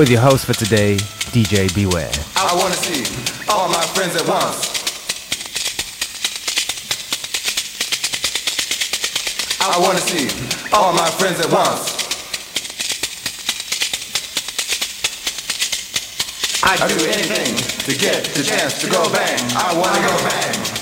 With your host for today, DJ Beware. I wanna see all my friends at once. I wanna see all my friends at once. I'd do anything to get the chance to go bang. I wanna go bang.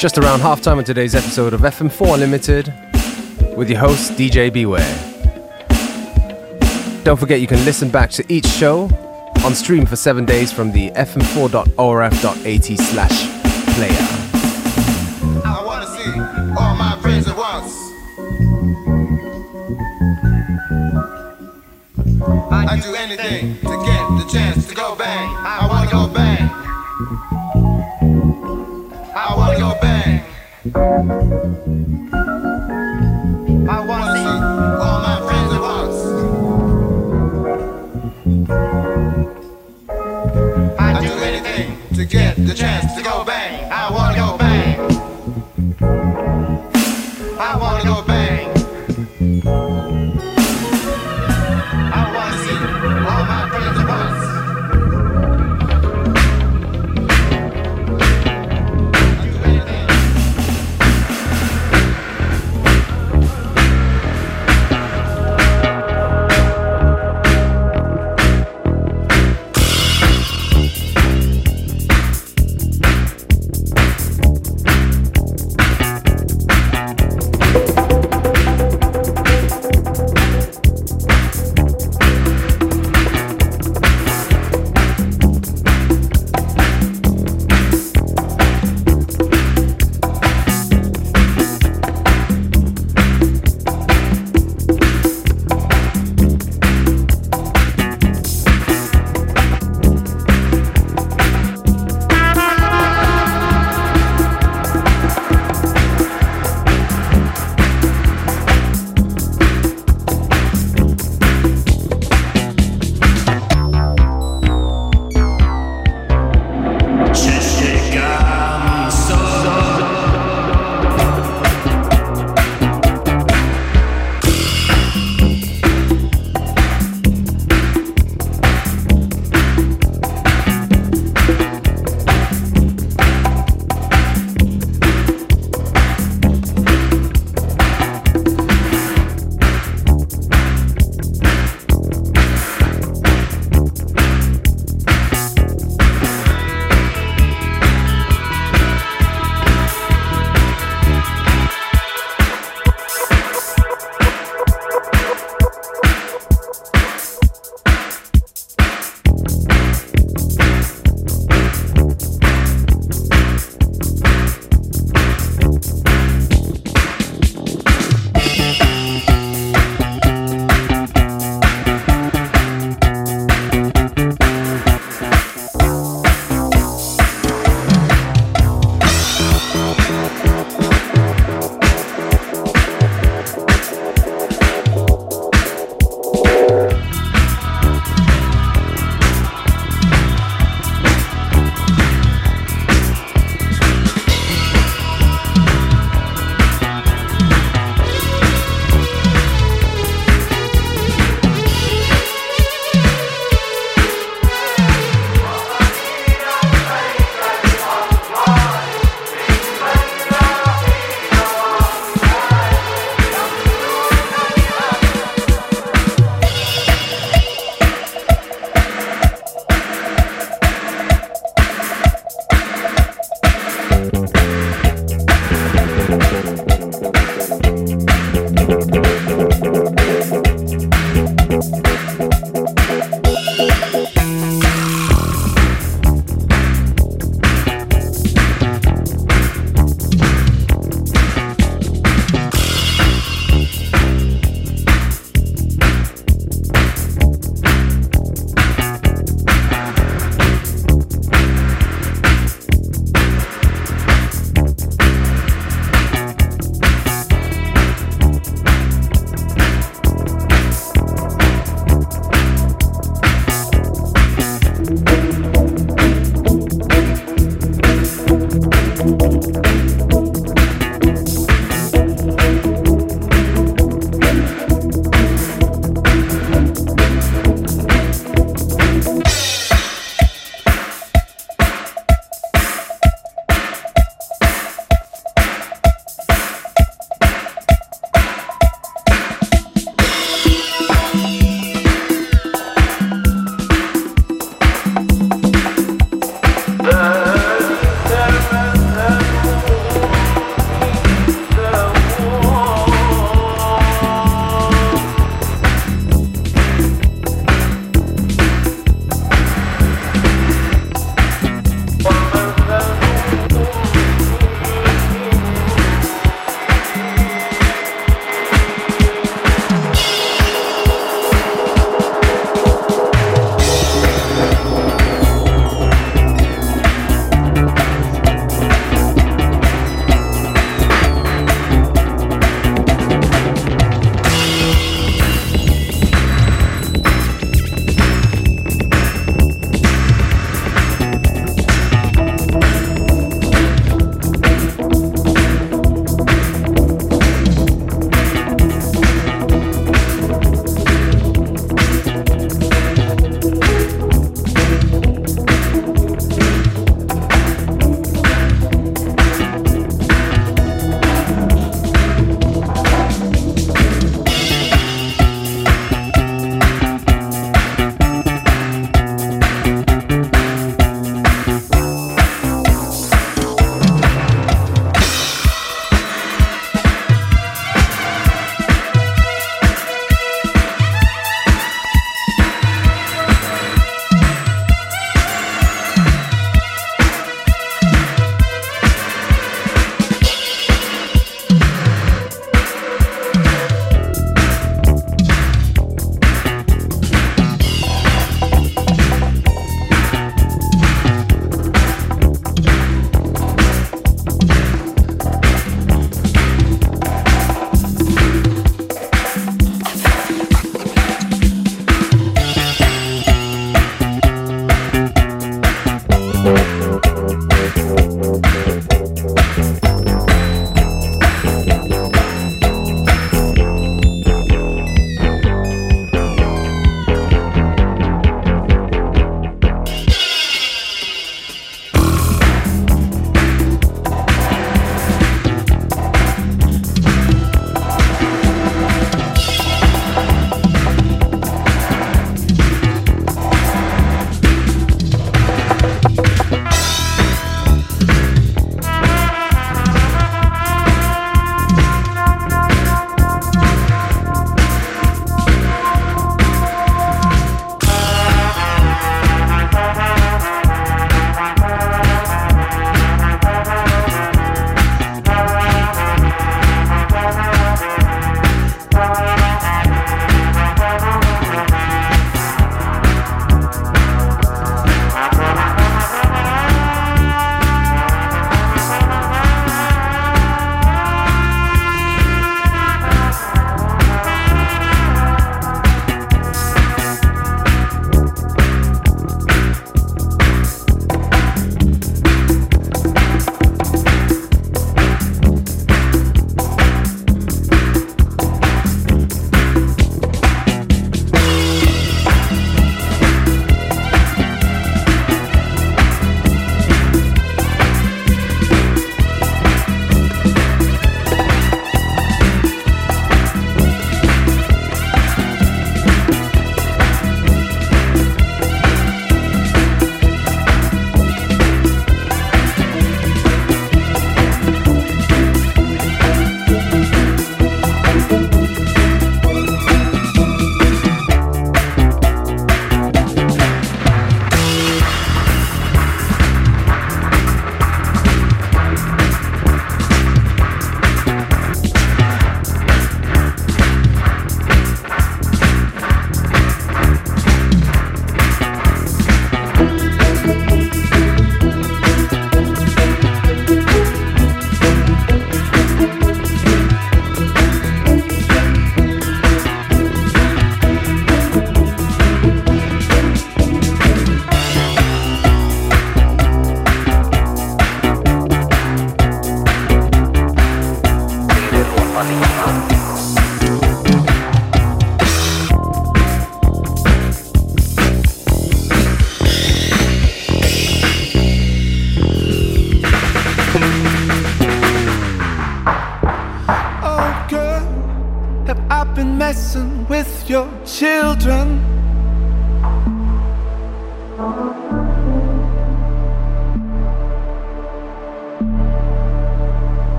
Just around halftime of today's episode of FM4 Unlimited with your host, DJ Beware. Don't forget you can listen back to each show on stream for seven days from the fm4.orf.at slash player. I wanna see all my friends at once. I'd do anything to get the chance to go bang. I wanna go bang. Bang.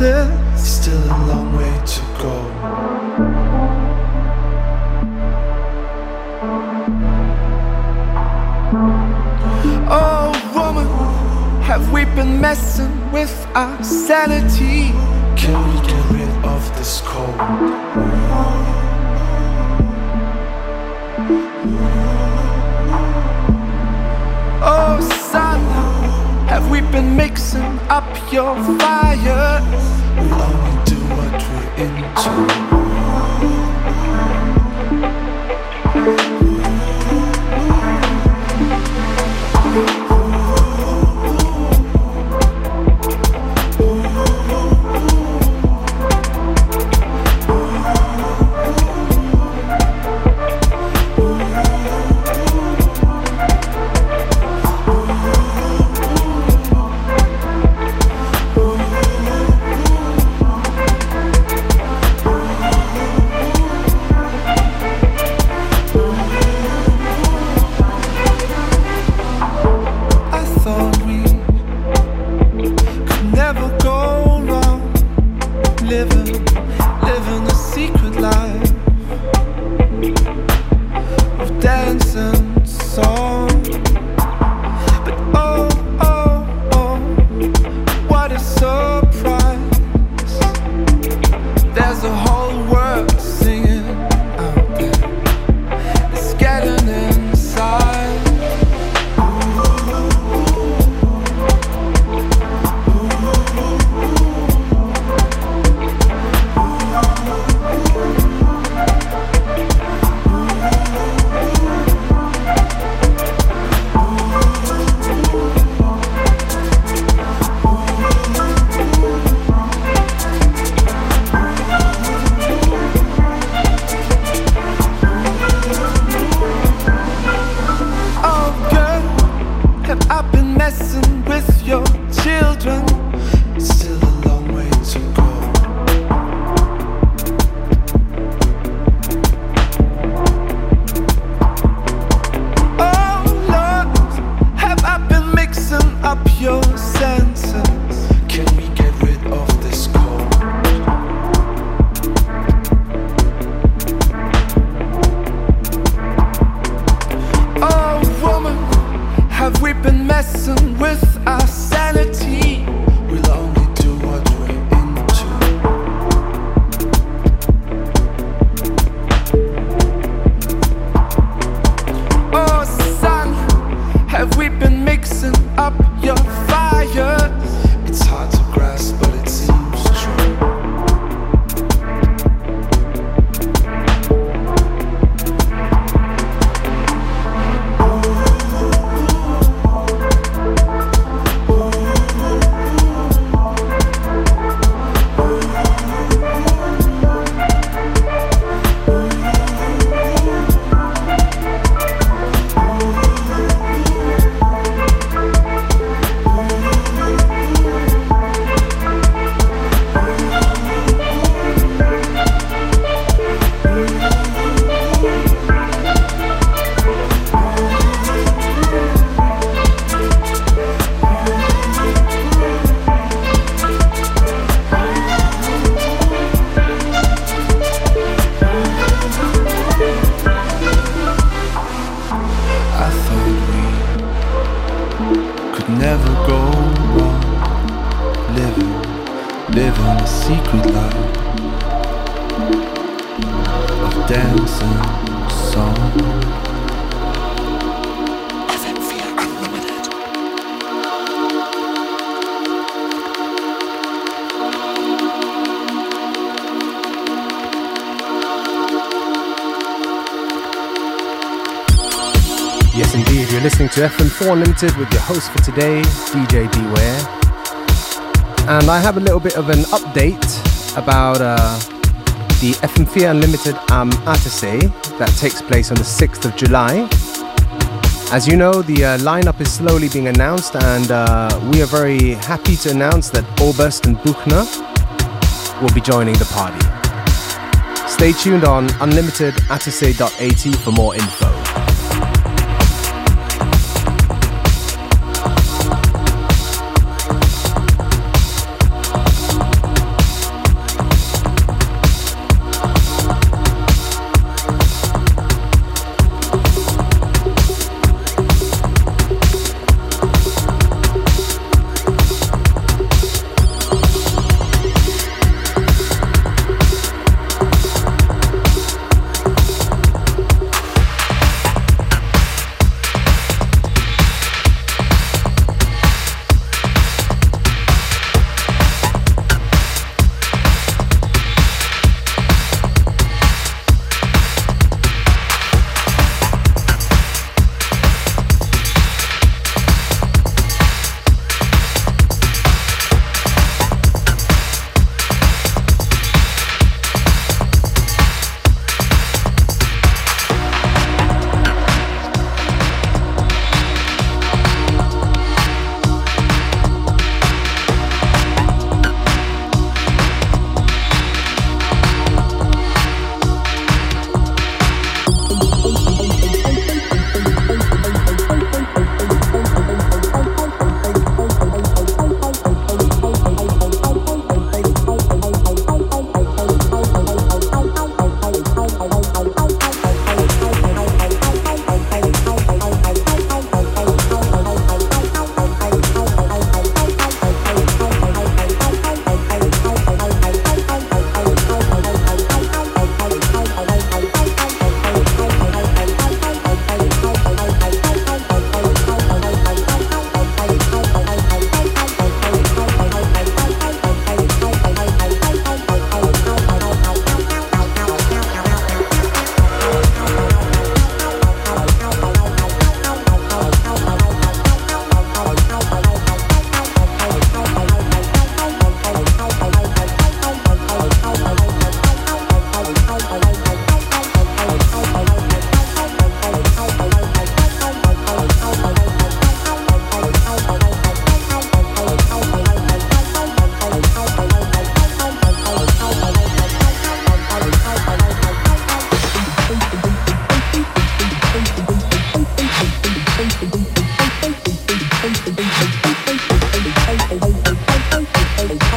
Still a long way to go Oh woman, have we been messing with our sanity? Can we get rid of this cold? Oh, Sana, have we been mixing up your fire? Thank you. dancing song. Yes, indeed, you're listening to FM4 Unlimited with your host for today, DJ Beware. And I have a little bit of an update about uh, the FM4 Unlimited Am Attersee that takes place on the 6th of July. As you know, the uh, lineup is slowly being announced, and uh, we are very happy to announce that Oberst and Buchner will be joining the party. Stay tuned on unlimitedatasse.at for more info.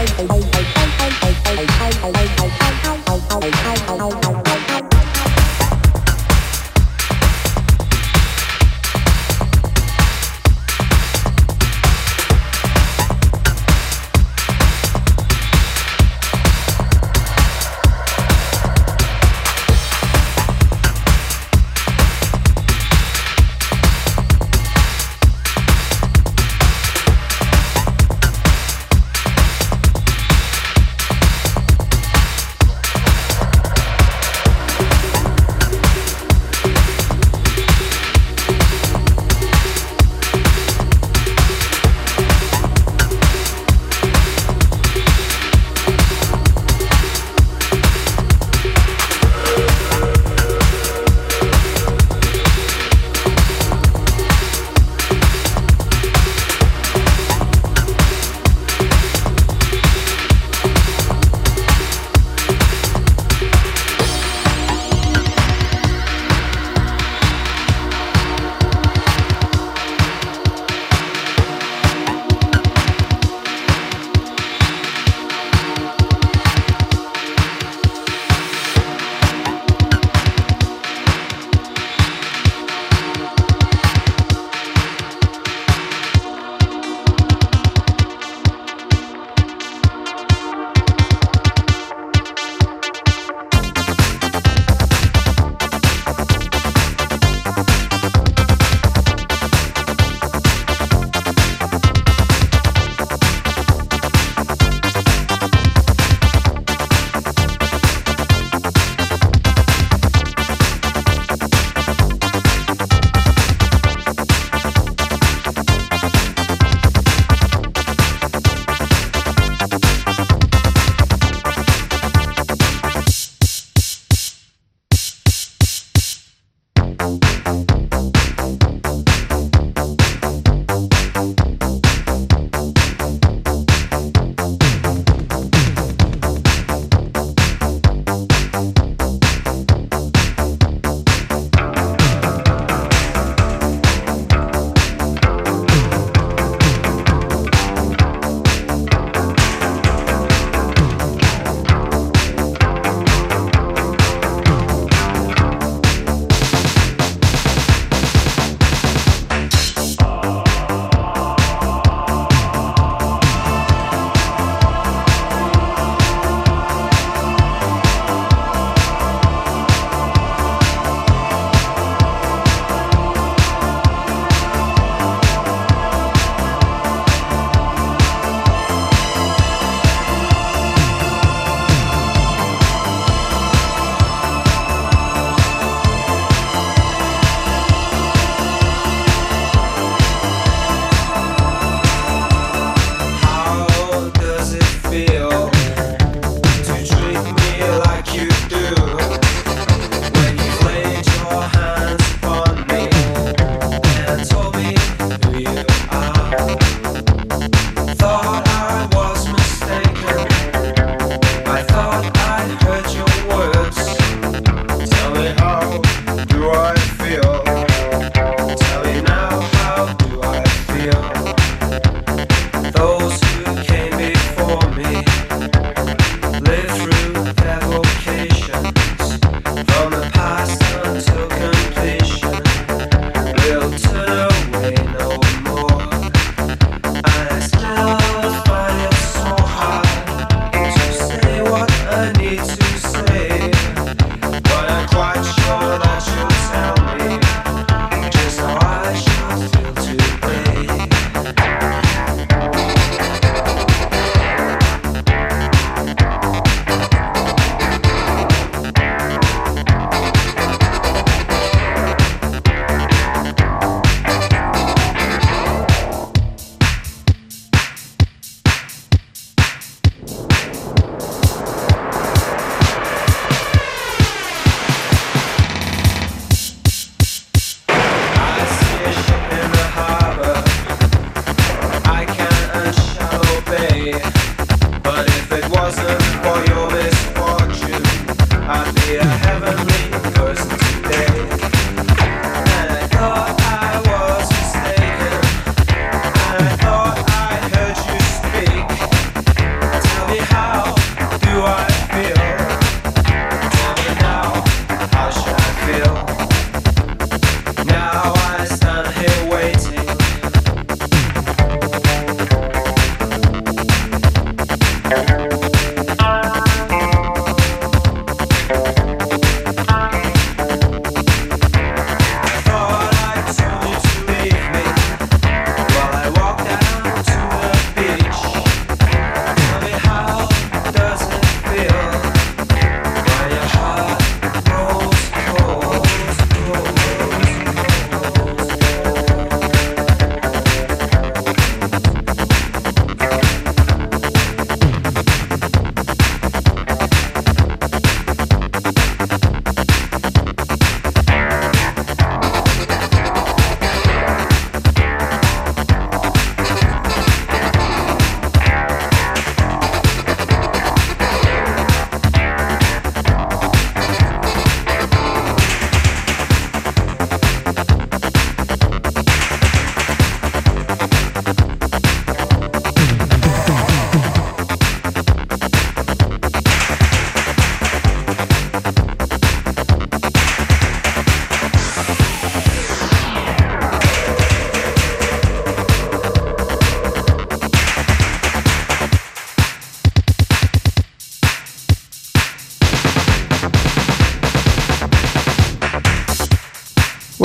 Bye. Bye.